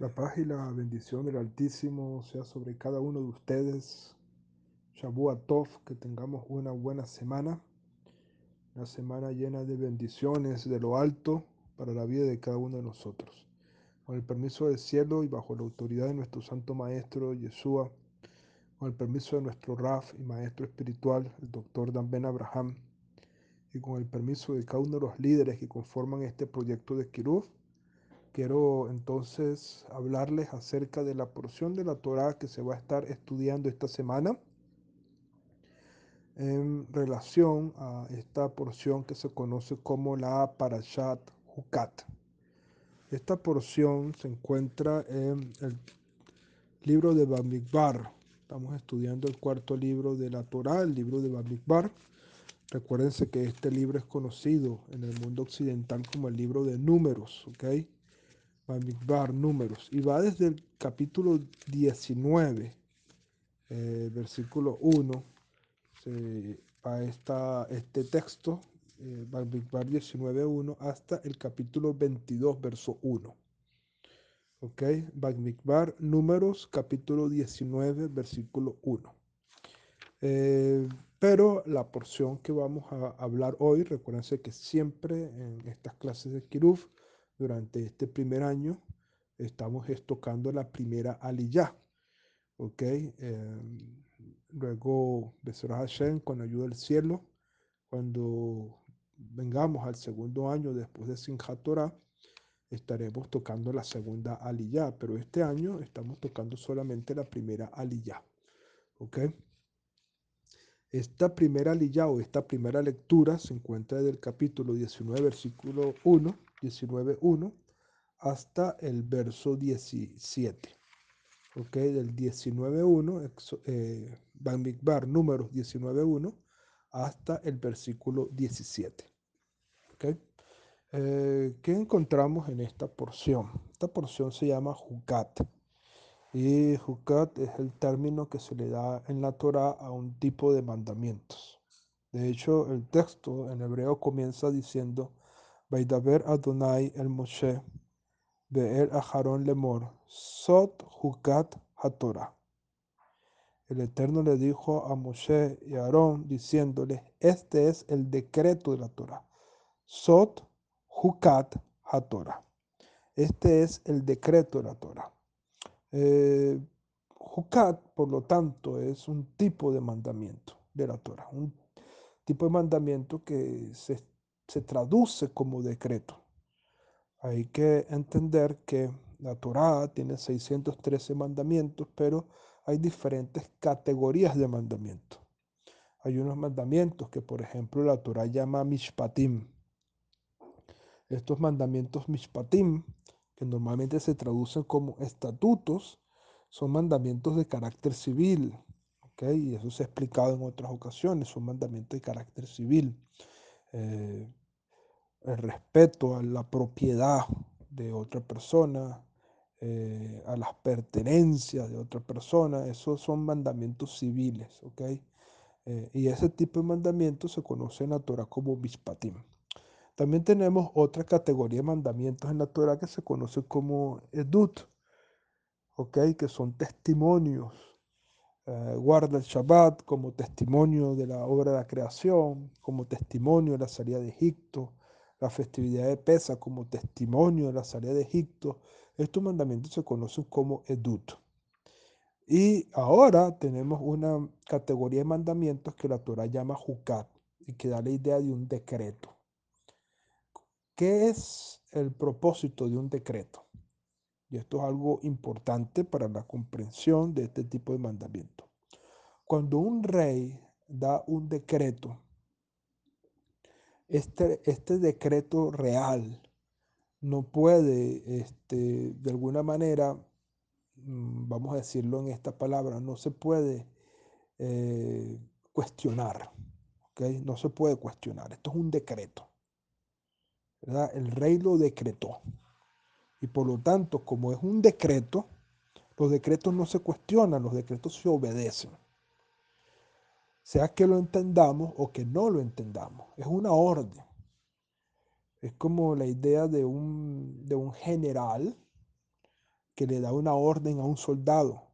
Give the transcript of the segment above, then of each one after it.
La paz y la bendición del Altísimo sea sobre cada uno de ustedes. Shabu Tov, que tengamos una buena semana, una semana llena de bendiciones de lo alto para la vida de cada uno de nosotros. Con el permiso del cielo y bajo la autoridad de nuestro Santo Maestro Yeshua, con el permiso de nuestro Raf y Maestro Espiritual, el Doctor Dan Ben Abraham, y con el permiso de cada uno de los líderes que conforman este proyecto de Kiruf, quiero entonces hablarles acerca de la porción de la Torah que se va a estar estudiando esta semana en relación a esta porción que se conoce como la Parashat Hukat. Esta porción se encuentra en el libro de Bamidbar. Estamos estudiando el cuarto libro de la Torah, el libro de Bamidbar. Recuérdense que este libro es conocido en el mundo occidental como el libro de números, ¿ok? Bamidbar, números. Y va desde el capítulo 19, eh, versículo 1, a esta, este texto, eh, Bamidbar 19, 1, hasta el capítulo 22, verso 1. ¿Ok? Bamidbar, números, capítulo 19, versículo 1. Eh, pero la porción que vamos a hablar hoy, recuérdense que siempre en estas clases de Kiruf, durante este primer año, estamos tocando la primera aliyah. ¿Ok? Eh, luego, Besorah Hashem, con ayuda del cielo, cuando vengamos al segundo año después de Simchat Torah, estaremos tocando la segunda aliyah, pero este año estamos tocando solamente la primera aliyah. ¿Ok? Esta primera aliyah o esta primera lectura se encuentra desde el capítulo 19, versículo 1, 19.1 hasta el verso 17. ¿Ok? Del 19.1, eh, Bamidbar, números 19.1 hasta el versículo 17. ¿Ok? Eh, ¿Qué encontramos en esta porción? Esta porción se llama Jukat. Y Jukat es el término que se le da en la Torah a un tipo de mandamientos. De hecho, el texto en hebreo comienza diciendo, Vaidaber Adonai el Moshe, Aharon Lemor, Sot Jukat HaTorah. El Eterno le dijo a Moshe y a Aarón diciéndole, este es el decreto de la Torah. Sot Jukat HaTorah. Este es el decreto de la Torah. Eh, por lo tanto, es un tipo de mandamiento de la Torah, un tipo de mandamiento que se, se traduce como decreto. Hay que entender que la Torah tiene 613 mandamientos, pero hay diferentes categorías de mandamientos. Hay unos mandamientos que, por ejemplo, la Torah llama mishpatim. Estos mandamientos mishpatim, que normalmente se traducen como estatutos, son mandamientos de carácter civil. Y eso se ha explicado en otras ocasiones, son mandamientos de carácter civil. Eh, el respeto a la propiedad de otra persona, eh, a las pertenencias de otra persona, esos son mandamientos civiles, ¿ok? Eh, y ese tipo de mandamientos se conoce en la Torah como Mishpatim. También tenemos otra categoría de mandamientos en la Torah que se conoce como Edut, ¿ok? Que son testimonios. Eh, guarda el Shabbat como testimonio de la obra de la creación, como testimonio de la salida de Egipto, la festividad de Pesa como testimonio de la salida de Egipto. Estos mandamientos se conocen como Edut. Y ahora tenemos una categoría de mandamientos que la Torah llama Jukat y que da la idea de un decreto. ¿Qué es el propósito de un decreto? Y esto es algo importante para la comprensión de este tipo de mandamiento. Cuando un rey da un decreto, este, este decreto real no puede, este, de alguna manera, mm, vamos a decirlo en esta palabra, no se puede eh, cuestionar. No se puede cuestionar. Esto es un decreto. El rey lo decretó. Y por lo tanto, como es un decreto, los decretos no se cuestionan, los decretos se obedecen sea que lo entendamos o que no lo entendamos. Es una orden. Es como la idea de un, de un general que le da una orden a un soldado.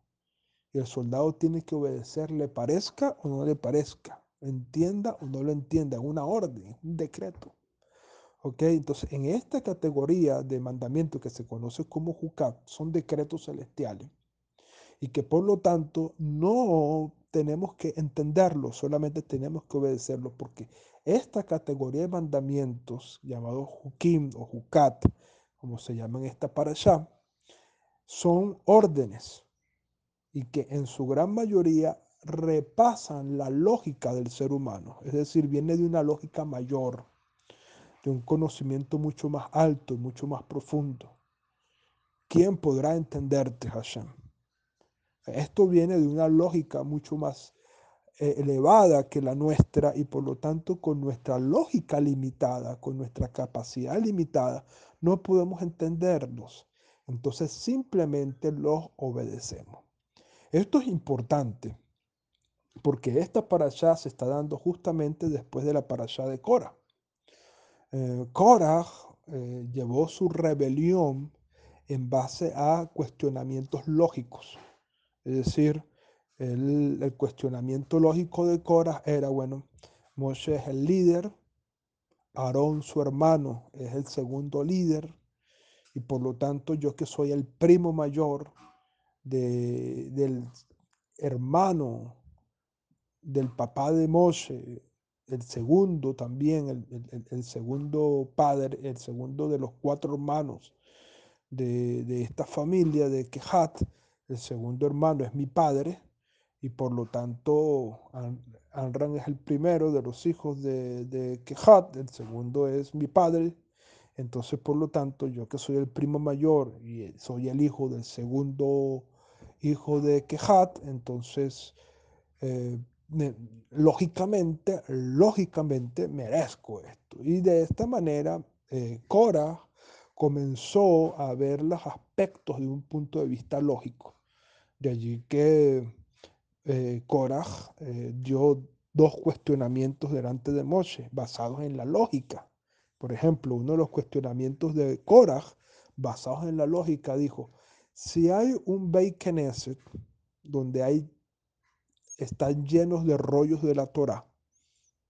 Y el soldado tiene que obedecer, le parezca o no le parezca, entienda o no lo entienda, una orden, un decreto. ¿Ok? Entonces, en esta categoría de mandamiento que se conoce como Jucat, son decretos celestiales. Y que por lo tanto no tenemos que entenderlos, solamente tenemos que obedecerlos, porque esta categoría de mandamientos, llamados Jukim o Jucat, como se llaman esta para allá, son órdenes y que en su gran mayoría repasan la lógica del ser humano, es decir, viene de una lógica mayor, de un conocimiento mucho más alto, mucho más profundo. ¿Quién podrá entenderte, Hashem? Esto viene de una lógica mucho más eh, elevada que la nuestra y por lo tanto con nuestra lógica limitada, con nuestra capacidad limitada, no podemos entenderlos. Entonces simplemente los obedecemos. Esto es importante porque esta allá se está dando justamente después de la allá de Cora. Eh, eh, llevó su rebelión en base a cuestionamientos lógicos. Es decir, el, cuestionamiento lógico de Cora era, bueno, Moshe es el líder, Aarón su hermano es el segundo líder, y por lo tanto yo que soy el primo mayor del hermano del papá de Moshe, el segundo también, el, segundo padre, el segundo de los cuatro hermanos de, esta familia de Kehat, el segundo hermano es mi padre, y por lo tanto Anran es el primero de los hijos de, de Kehat, el segundo es mi padre, entonces por lo tanto yo que soy el primo mayor y soy el hijo del segundo hijo de Kehat, entonces eh, lógicamente, lógicamente merezco esto. Y de esta manera eh, Cora comenzó a ver los aspectos de un punto de vista lógico. De allí que eh, eh, dio dos cuestionamientos delante de Moshe basados en la lógica. Por ejemplo, uno de los cuestionamientos de Korah basados en la lógica dijo, si hay un Beit donde hay, están llenos de rollos de la Torah,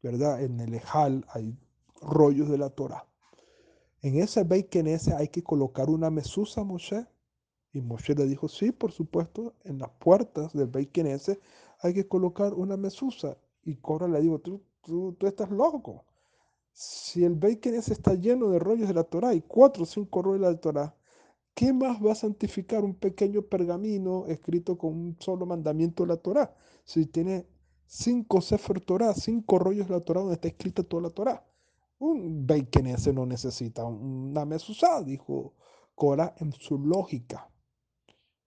¿verdad? En el Ejal hay rollos de la Torah. En ese Beit hay que colocar una mesusa, Moshe. Y Moshe le dijo, sí, por supuesto, en las puertas del Beit Knesset hay que colocar una mesusa. Y Cora le dijo, tú, tú, estás loco. Si el Beit Knesset está lleno de rollos de la Torah y cuatro o cinco rollos de la Torah, ¿qué más va a santificar un pequeño pergamino escrito con un solo mandamiento de la Torah? Si tiene cinco Sefer Torah, cinco rollos de la Torah donde está escrita toda la Torah. Un Beit Knesset no necesita una mesusa, dijo Cora en su lógica.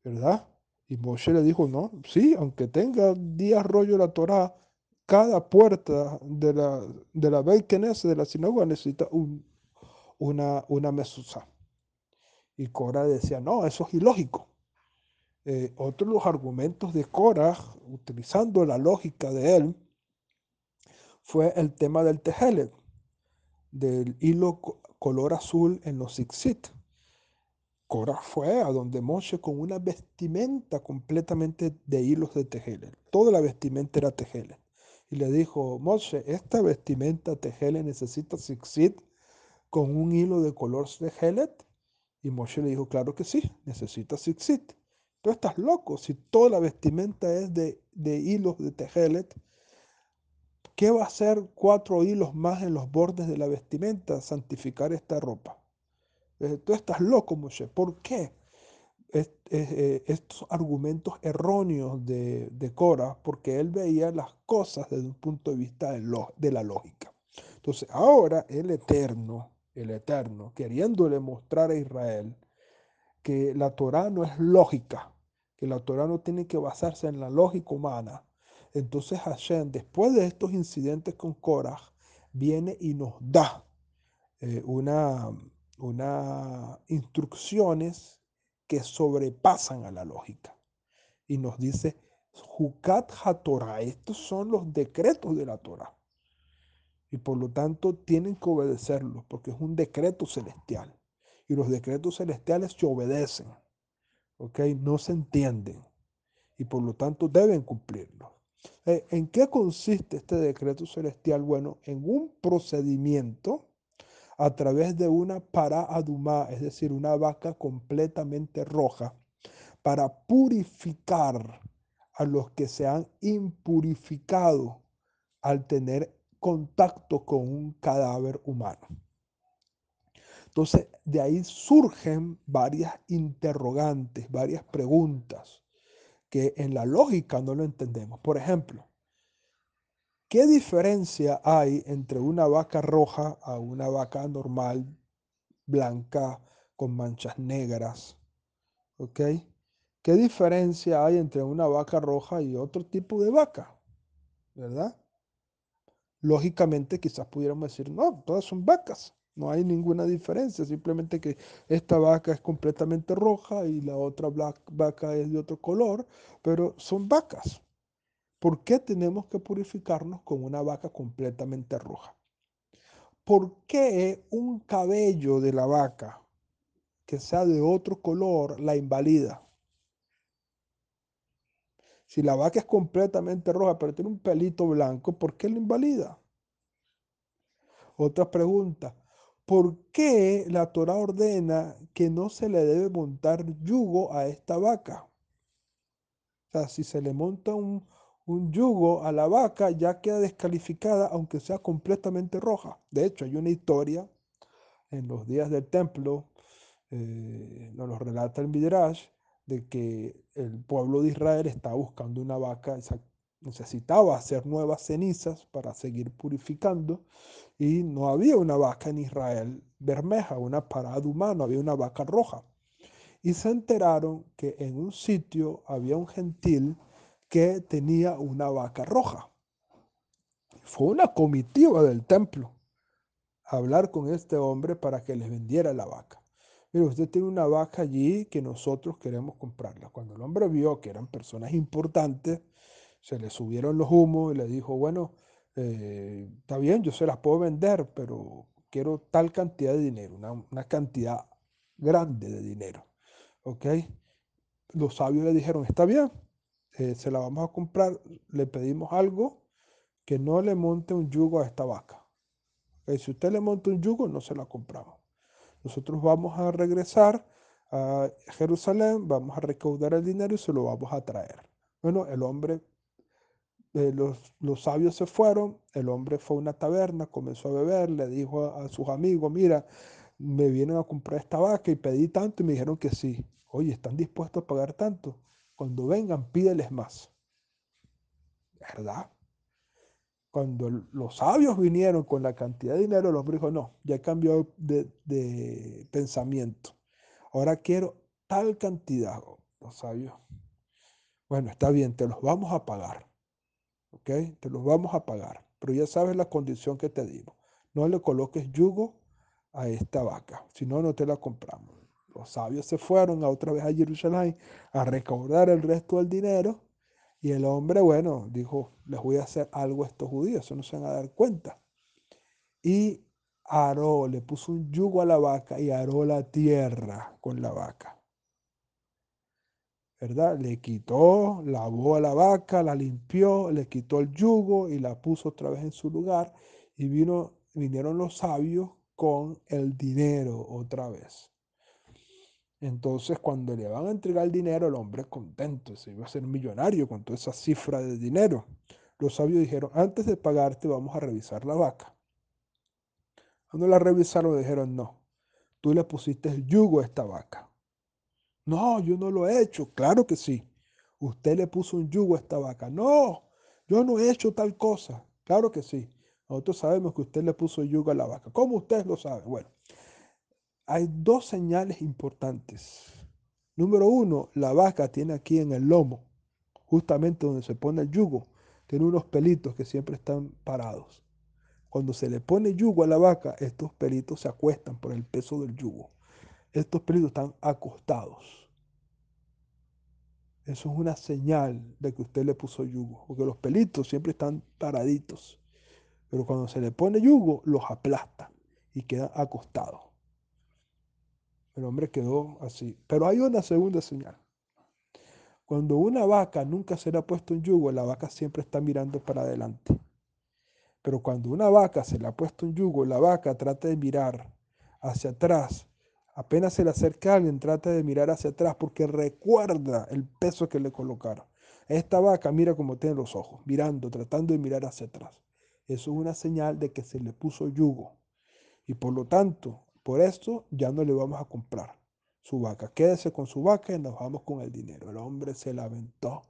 ¿Verdad? Y Moshe le dijo, no, sí, aunque tenga 10 rollos la Torah, cada puerta de la, de la Beit de la sinagoga, necesita un, una, una mesusa. Y Cora decía, no, eso es ilógico. Eh, otro de los argumentos de Cora, utilizando la lógica de él, fue el tema del tejelet, del hilo color azul en los Ixit. Cora fue a donde Moshe con una vestimenta completamente de hilos de tejeles. Toda la vestimenta era tejeles. Y le dijo, Moshe, esta vestimenta tejeles necesita zixit con un hilo de color tejelet. Y Moshe le dijo, claro que sí, necesita zixit. Tú estás loco, si toda la vestimenta es de, de hilos de tejelet, ¿qué va a hacer cuatro hilos más en los bordes de la vestimenta? Santificar esta ropa. Tú estás loco, Moshe. ¿Por qué? Eh, estos argumentos erróneos de, de Cora, porque él veía las cosas desde un punto de vista de, de la lógica. Entonces, ahora el Eterno, el Eterno, queriéndole mostrar a Israel que la Torah no es lógica, que la Torah no tiene que basarse en la lógica humana. Entonces Hashem, después de estos incidentes con Korah, viene y nos da eh, una, unas instrucciones que sobrepasan a la lógica. Y nos dice, Jucat HaTorah, estos son los decretos de la Torah. Y por lo tanto tienen que obedecerlos, porque es un decreto celestial. Y los decretos celestiales se obedecen. ¿ok? No se entienden y por lo tanto deben cumplirlo. Eh, ¿En qué consiste este decreto celestial? Bueno, en un procedimiento a través de una para adumá, es decir, una vaca completamente roja, para purificar a los que se han impurificado al tener contacto con un cadáver humano. Entonces, de ahí surgen varias interrogantes, varias preguntas que en la lógica no lo entendemos. Por ejemplo, ¿qué diferencia hay entre una vaca roja a una vaca normal, blanca, con manchas negras? ¿Qué diferencia hay entre una vaca roja y otro tipo de vaca? ¿Verdad? Lógicamente quizás pudiéramos decir, no, todas son vacas. No hay ninguna diferencia, simplemente que esta vaca es completamente roja y la otra vaca es de otro color, pero son vacas. ¿Por qué tenemos que purificarnos con una vaca completamente roja? ¿Por qué un cabello de la vaca que sea de otro color la invalida? Si la vaca es completamente roja, pero tiene un pelito blanco, ¿por qué la invalida? Otra pregunta, ¿por qué la Torah ordena que no se le debe montar yugo a esta vaca? O sea, si se le monta un, yugo a la vaca, ya queda descalificada, aunque sea completamente roja. De hecho, hay una historia en los días del templo, eh, nos lo relata el Midrash, de que el pueblo de Israel estaba buscando una vaca, necesitaba hacer nuevas cenizas para seguir purificando, y no había una vaca en Israel bermeja, una parada humana, había una vaca roja. Y se enteraron que en un sitio había un gentil que tenía una vaca roja. Fue una comitiva del templo a hablar con este hombre para que les vendiera la vaca. Mire, usted tiene una vaca allí que nosotros queremos comprarla. Cuando el hombre vio que eran personas importantes, se le subieron los humos y le dijo, bueno, eh, está bien, yo se las puedo vender, pero quiero tal cantidad de dinero, una, cantidad grande de dinero. ¿Ok? Los sabios le dijeron, está bien, eh, se la vamos a comprar, le pedimos algo que no le monte un yugo a esta vaca. Si usted le monta un yugo, no se la compramos. Nosotros vamos a regresar a Jerusalén, vamos a recaudar el dinero y se lo vamos a traer. Bueno, el hombre eh, los, sabios se fueron, el hombre fue a una taberna, comenzó a beber, le dijo a, sus amigos, mira, me vienen a comprar esta vaca y pedí tanto y me dijeron que sí. Oye, ¿están dispuestos a pagar tanto? Cuando vengan, pídeles más. ¿Verdad? Cuando los sabios vinieron con la cantidad de dinero, el hombre dijo, no, ya cambió de, de pensamiento. Ahora quiero tal cantidad, los sabios. Bueno, está bien, te los vamos a pagar. ¿ok? Te los vamos a pagar, pero ya sabes la condición que te digo. No le coloques yugo a esta vaca, si no, no te la compramos. Los sabios se fueron otra vez a Jerusalén a recaudar el resto del dinero y el hombre, bueno, dijo, les voy a hacer algo a estos judíos, eso no se van a dar cuenta. Y aró, le puso un yugo a la vaca y aró la tierra con la vaca. ¿verdad? Le quitó, lavó a la vaca, la limpió, le quitó el yugo y la puso otra vez en su lugar. Y vino, vinieron los sabios con el dinero otra vez. Entonces, cuando le van a entregar el dinero, el hombre contento, se iba a ser millonario con toda esa cifra de dinero. Los sabios dijeron, antes de pagarte vamos a revisar la vaca. Cuando la revisaron, dijeron, no, tú le pusiste el yugo a esta vaca. No, yo no lo he hecho. Claro que sí. Usted le puso un yugo a esta vaca. No, yo no he hecho tal cosa. Claro que sí. Nosotros sabemos que usted le puso yugo a la vaca. ¿Cómo usted lo sabe? Bueno, hay dos señales importantes. Número uno, la vaca tiene aquí en el lomo, justamente donde se pone el yugo, tiene unos pelitos que siempre están parados. Cuando se le pone yugo a la vaca, estos pelitos se acuestan por el peso del yugo estos pelitos están acostados. Eso es una señal de que usted le puso yugo, porque los pelitos siempre están paraditos. Pero cuando se le pone yugo, los aplasta y queda acostado. El hombre quedó así. Pero hay una segunda señal. Cuando una vaca nunca se le ha puesto un yugo, la vaca siempre está mirando para adelante. Pero cuando una vaca se le ha puesto un yugo, la vaca trata de mirar hacia atrás. Apenas se le acerca alguien, trata de mirar hacia atrás porque recuerda el peso que le colocaron. Esta vaca mira como tiene los ojos, mirando, tratando de mirar hacia atrás. Eso es una señal de que se le puso yugo. Y por lo tanto, por esto ya no le vamos a comprar su vaca. Quédese con su vaca y nos vamos con el dinero. El hombre se lamentó.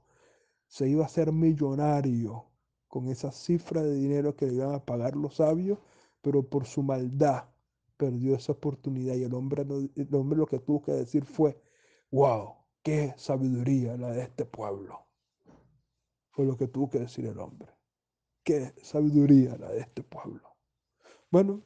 Se iba a ser millonario con esa cifra de dinero que le iban a pagar los sabios, pero por su maldad perdió esa oportunidad y el hombre, el hombre lo que tuvo que decir fue, wow, qué sabiduría la de este pueblo. Fue lo que tuvo que decir el hombre. Qué sabiduría la de este pueblo. Bueno,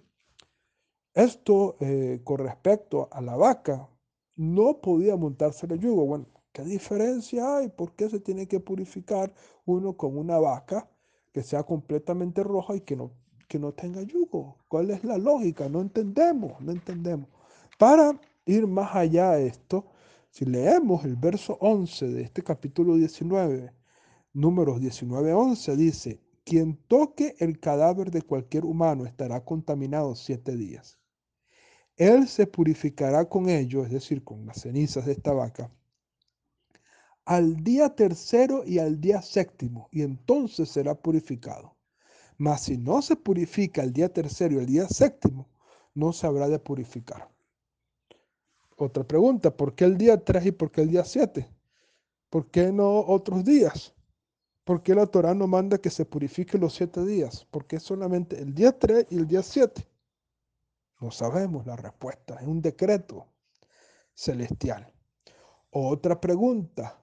esto eh, con respecto a la vaca, no podía montarse el yugo. Bueno, ¿qué diferencia hay? ¿Por qué se tiene que purificar uno con una vaca que sea completamente roja y que no, que no tenga yugo? ¿Cuál es la lógica? No entendemos, no entendemos. Para ir más allá de esto, si leemos el verso 11 de este capítulo 19, números 19-11, dice, quien toque el cadáver de cualquier humano estará contaminado siete días. Él se purificará con ello, es decir, con las cenizas de esta vaca, al día tercero y al día séptimo, y entonces será purificado. Mas si no se purifica el día tercero y el día séptimo, no se habrá de purificar. Otra pregunta, ¿por qué el día 3 y por qué el día 7? ¿Por qué no otros días? ¿Por qué la Torah no manda que se purifique los siete días? ¿Por qué solamente el día 3 y el día 7? No sabemos la respuesta, es un decreto celestial. Otra pregunta,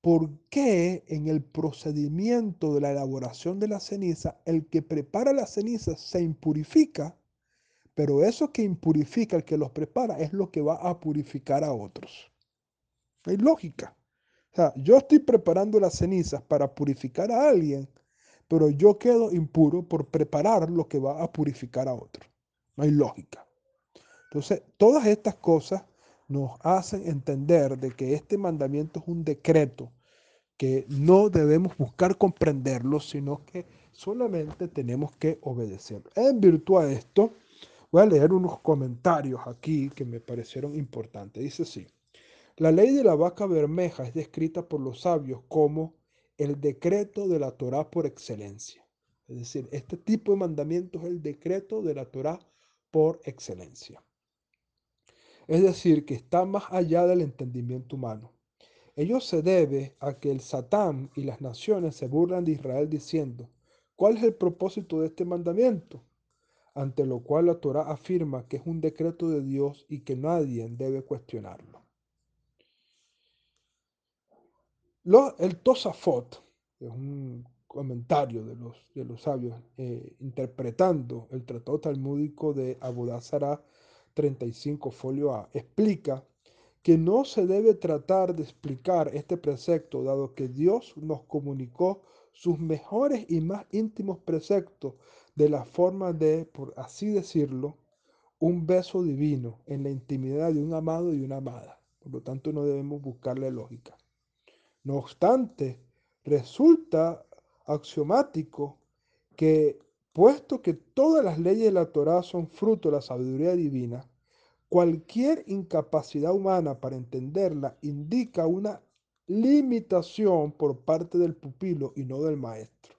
¿por qué en el procedimiento de la elaboración de la ceniza el que prepara la ceniza se impurifica, pero eso que impurifica, el que los prepara, es lo que va a purificar a otros? Hay lógica. O sea, yo estoy preparando las cenizas para purificar a alguien, pero yo quedo impuro por preparar lo que va a purificar a otro. No hay lógica. Entonces, todas estas cosas nos hacen entender de que este mandamiento es un decreto que no debemos buscar comprenderlo, sino que solamente tenemos que obedecerlo. En virtud de esto, voy a leer unos comentarios aquí que me parecieron importantes. Dice así, la ley de la vaca bermeja es descrita por los sabios como el decreto de la Torá por excelencia. Es decir, este tipo de mandamiento es el decreto de la Torá por excelencia. Es decir, que está más allá del entendimiento humano. Ello se debe a que el Satán y las naciones se burlan de Israel diciendo, ¿cuál es el propósito de este mandamiento? Ante lo cual la Torah afirma que es un decreto de Dios y que nadie debe cuestionarlo. el Tosafot, es un comentario de los, de los sabios, eh, interpretando el tratado talmúdico de Abodazara 35 folio A, explica que no se debe tratar de explicar este precepto, dado que Dios nos comunicó sus mejores y más íntimos preceptos de la forma de, por así decirlo, un beso divino en la intimidad de un amado y una amada. Por lo tanto, no debemos buscarle lógica. No obstante, resulta axiomático que, puesto que todas las leyes de la Torá son fruto de la sabiduría divina, cualquier incapacidad humana para entenderla indica una limitación por parte del pupilo y no del maestro.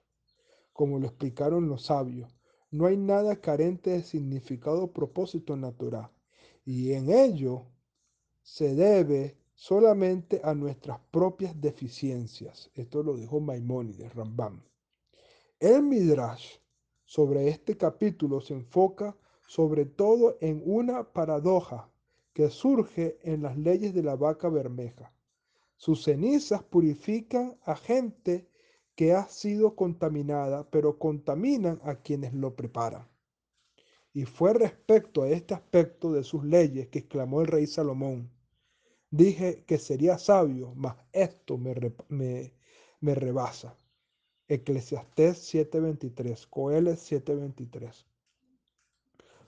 Como lo explicaron los sabios, no hay nada carente de significado o propósito en la Torá, y en ello se debe solamente a nuestras propias deficiencias. Esto lo dijo Maimónides, Rambam. El Midrash sobre este capítulo se enfoca sobre todo en una paradoja que surge en las leyes de la vaca bermeja. Sus cenizas purifican a gente que ha sido contaminada, pero contaminan a quienes lo preparan. Y fue respecto a este aspecto de sus leyes que exclamó el rey Salomón, Dije que sería sabio, mas esto me, me, rebasa. Eclesiastés 7:23, Coeles 7:23.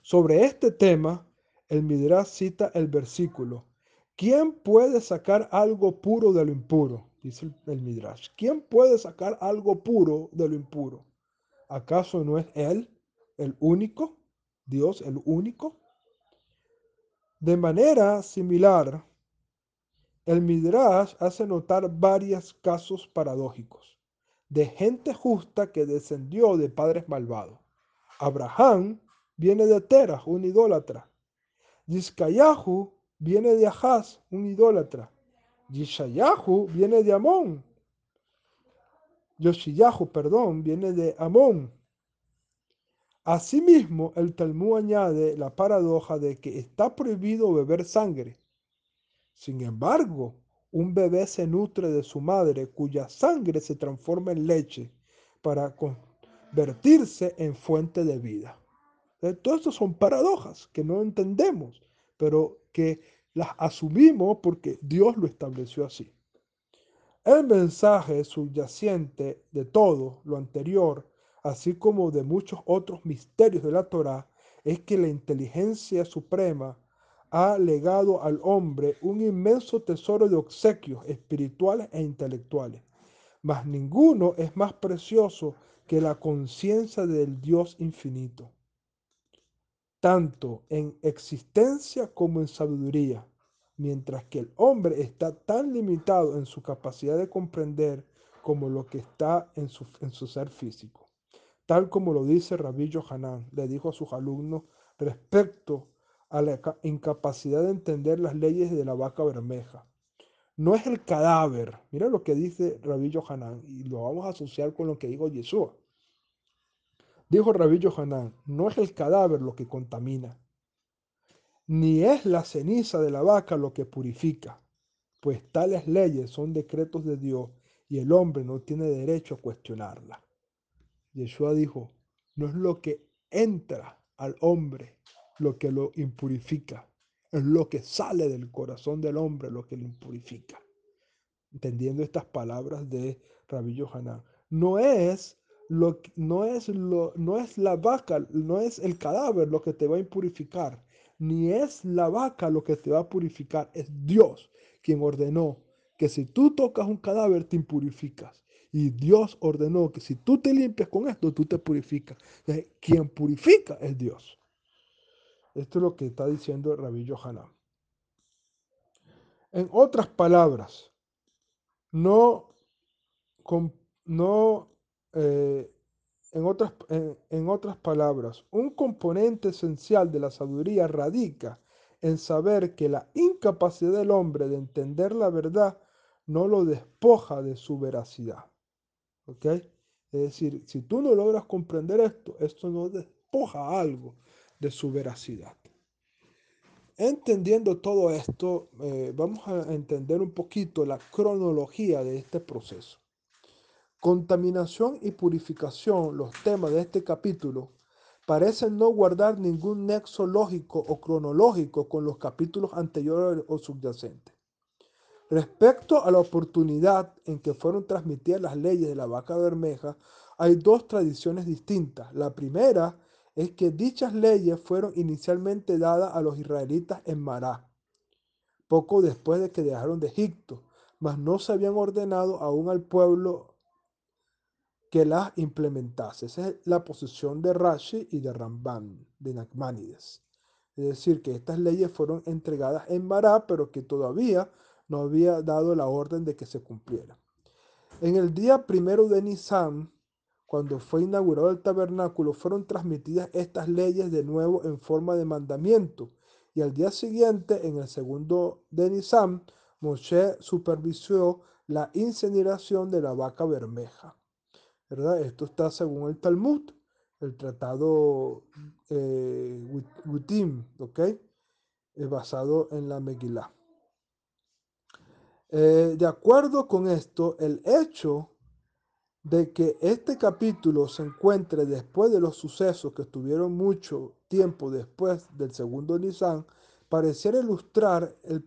Sobre este tema, el Midrash cita el versículo, ¿quién puede sacar algo puro de lo impuro? Dice el, Midrash. ¿Quién puede sacar algo puro de lo impuro? ¿Acaso no es Él el único? Dios el único. De manera similar, el Midrash hace notar varios casos paradójicos de gente justa que descendió de padres malvados. Abraham viene de Terah, un idólatra. Yiscayahu viene de Ahaz, un idólatra. Yishayahu viene de Amón. Yoshiyahu, perdón, viene de Amón. Asimismo, el Talmud añade la paradoja de que está prohibido beber sangre. Sin embargo, un bebé se nutre de su madre cuya sangre se transforma en leche para convertirse en fuente de vida. Todo esto son paradojas que no entendemos, pero que las asumimos porque Dios lo estableció así. El mensaje subyacente de todo lo anterior, así como de muchos otros misterios de la Torá, es que la inteligencia suprema ha legado al hombre un inmenso tesoro de obsequios espirituales e intelectuales, mas ninguno es más precioso que la conciencia del Dios infinito. Tanto en existencia como en sabiduría, mientras que el hombre está tan limitado en su capacidad de comprender como lo que está en su, en su ser físico. Tal como lo dice Rabbi Yohanan, le dijo a sus alumnos respecto a la incapacidad de entender las leyes de la vaca bermeja. No es el cadáver, mira lo que dice Rabbi Yohanan, y lo vamos a asociar con lo que dijo Yeshua. Dijo Rabbi Yohanan, no es el cadáver lo que contamina, ni es la ceniza de la vaca lo que purifica, pues tales leyes son decretos de Dios y el hombre no tiene derecho a cuestionarla. Yeshua dijo, no es lo que entra al hombre lo que lo impurifica, es lo que sale del corazón del hombre lo que lo impurifica. Entendiendo estas palabras de Rabbi Yohanan, no es lo, no, es lo, no es la vaca, no es el cadáver lo que te va a impurificar, ni es la vaca lo que te va a purificar, es Dios quien ordenó que si tú tocas un cadáver te impurificas. Y Dios ordenó que si tú te limpias con esto, tú te purificas. quien purifica es Dios. Esto es lo que está diciendo Rabbi Yohanan. En otras palabras, no, no eh, en, otras, en otras palabras, un componente esencial de la sabiduría radica en saber que la incapacidad del hombre de entender la verdad no lo despoja de su veracidad. ¿Ok? Es decir, si tú no logras comprender esto, esto no despoja algo de su veracidad. Entendiendo todo esto, eh, vamos a entender un poquito la cronología de este proceso. Contaminación y purificación, los temas de este capítulo, parecen no guardar ningún nexo lógico o cronológico con los capítulos anteriores o subyacentes. Respecto a la oportunidad en que fueron transmitidas las leyes de la vaca bermeja, hay dos tradiciones distintas. La primera es que dichas leyes fueron inicialmente dadas a los israelitas en Mará, poco después de que dejaron de Egipto, mas no se habían ordenado aún al pueblo que las implementase. Esa es la posición de Rashi y de Ramban, de Nachmanides. Es decir, que estas leyes fueron entregadas en Mará, pero que todavía no había dado la orden de que se cumpliera. En el día primero de Nisan, cuando fue inaugurado el tabernáculo, fueron transmitidas estas leyes de nuevo en forma de mandamiento. Y al día siguiente, en el segundo de Nisan, Moshe supervisó la incineración de la vaca bermeja. ¿verdad? Esto está según el Talmud, el tratado eh, Gutim, ¿ok? Es basado en la Megillah. Eh, de acuerdo con esto, el hecho de que este capítulo se encuentre después de los sucesos que estuvieron mucho tiempo después del segundo Nisan, pareciera ilustrar el,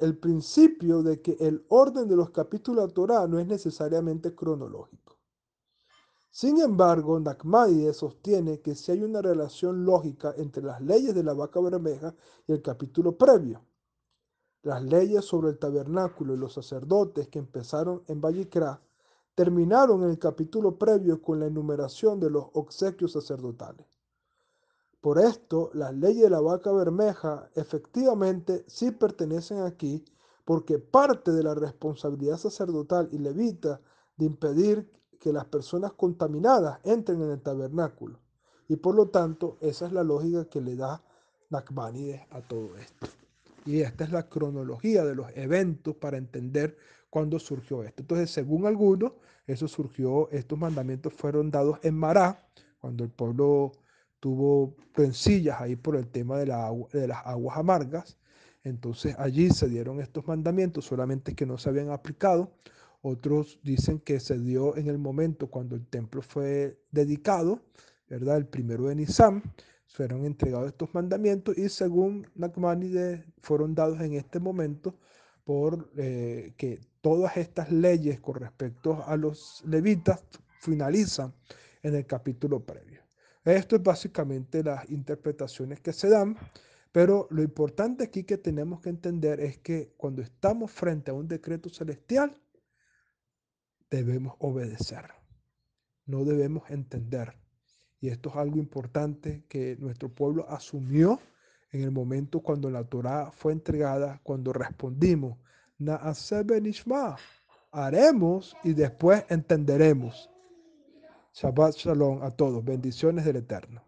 el principio de que el orden de los capítulos de Torah no es necesariamente cronológico, Sin embargo, Nachmanides sostiene que si hay una relación lógica entre las leyes de la vaca bermeja y el capítulo previo. Las leyes sobre el tabernáculo y los sacerdotes que empezaron en Vallicrá terminaron en el capítulo previo con la enumeración de los obsequios sacerdotales. Por esto, las leyes de la vaca bermeja efectivamente sí pertenecen aquí, porque parte de la responsabilidad sacerdotal y levita de impedir que las personas contaminadas entren en el tabernáculo. Y por lo tanto, esa es la lógica que le da Nachmanides a todo esto. Y esta es la cronología de los eventos para entender cuándo surgió esto. Entonces, según algunos, eso surgió, estos mandamientos fueron dados en Mará, cuando el pueblo tuvo rencillas ahí por el tema de, la de las aguas amargas. Entonces allí se dieron estos mandamientos, solamente que no se habían aplicado. Otros dicen que se dio en el momento cuando el templo fue dedicado, ¿verdad? El primero de Nisan, fueron entregados estos mandamientos y según Nachmanides fueron dados en este momento por eh, que todas estas leyes con respecto a los levitas finalizan en el capítulo previo. Esto es básicamente las interpretaciones que se dan, pero lo importante aquí que tenemos que entender es que cuando estamos frente a un decreto celestial, debemos obedecer, no debemos entender. Y esto es algo importante que nuestro pueblo asumió en el momento cuando la Torah fue entregada, cuando respondimos, Nishma, haremos y después entenderemos. Shabbat Shalom a todos, bendiciones del Eterno.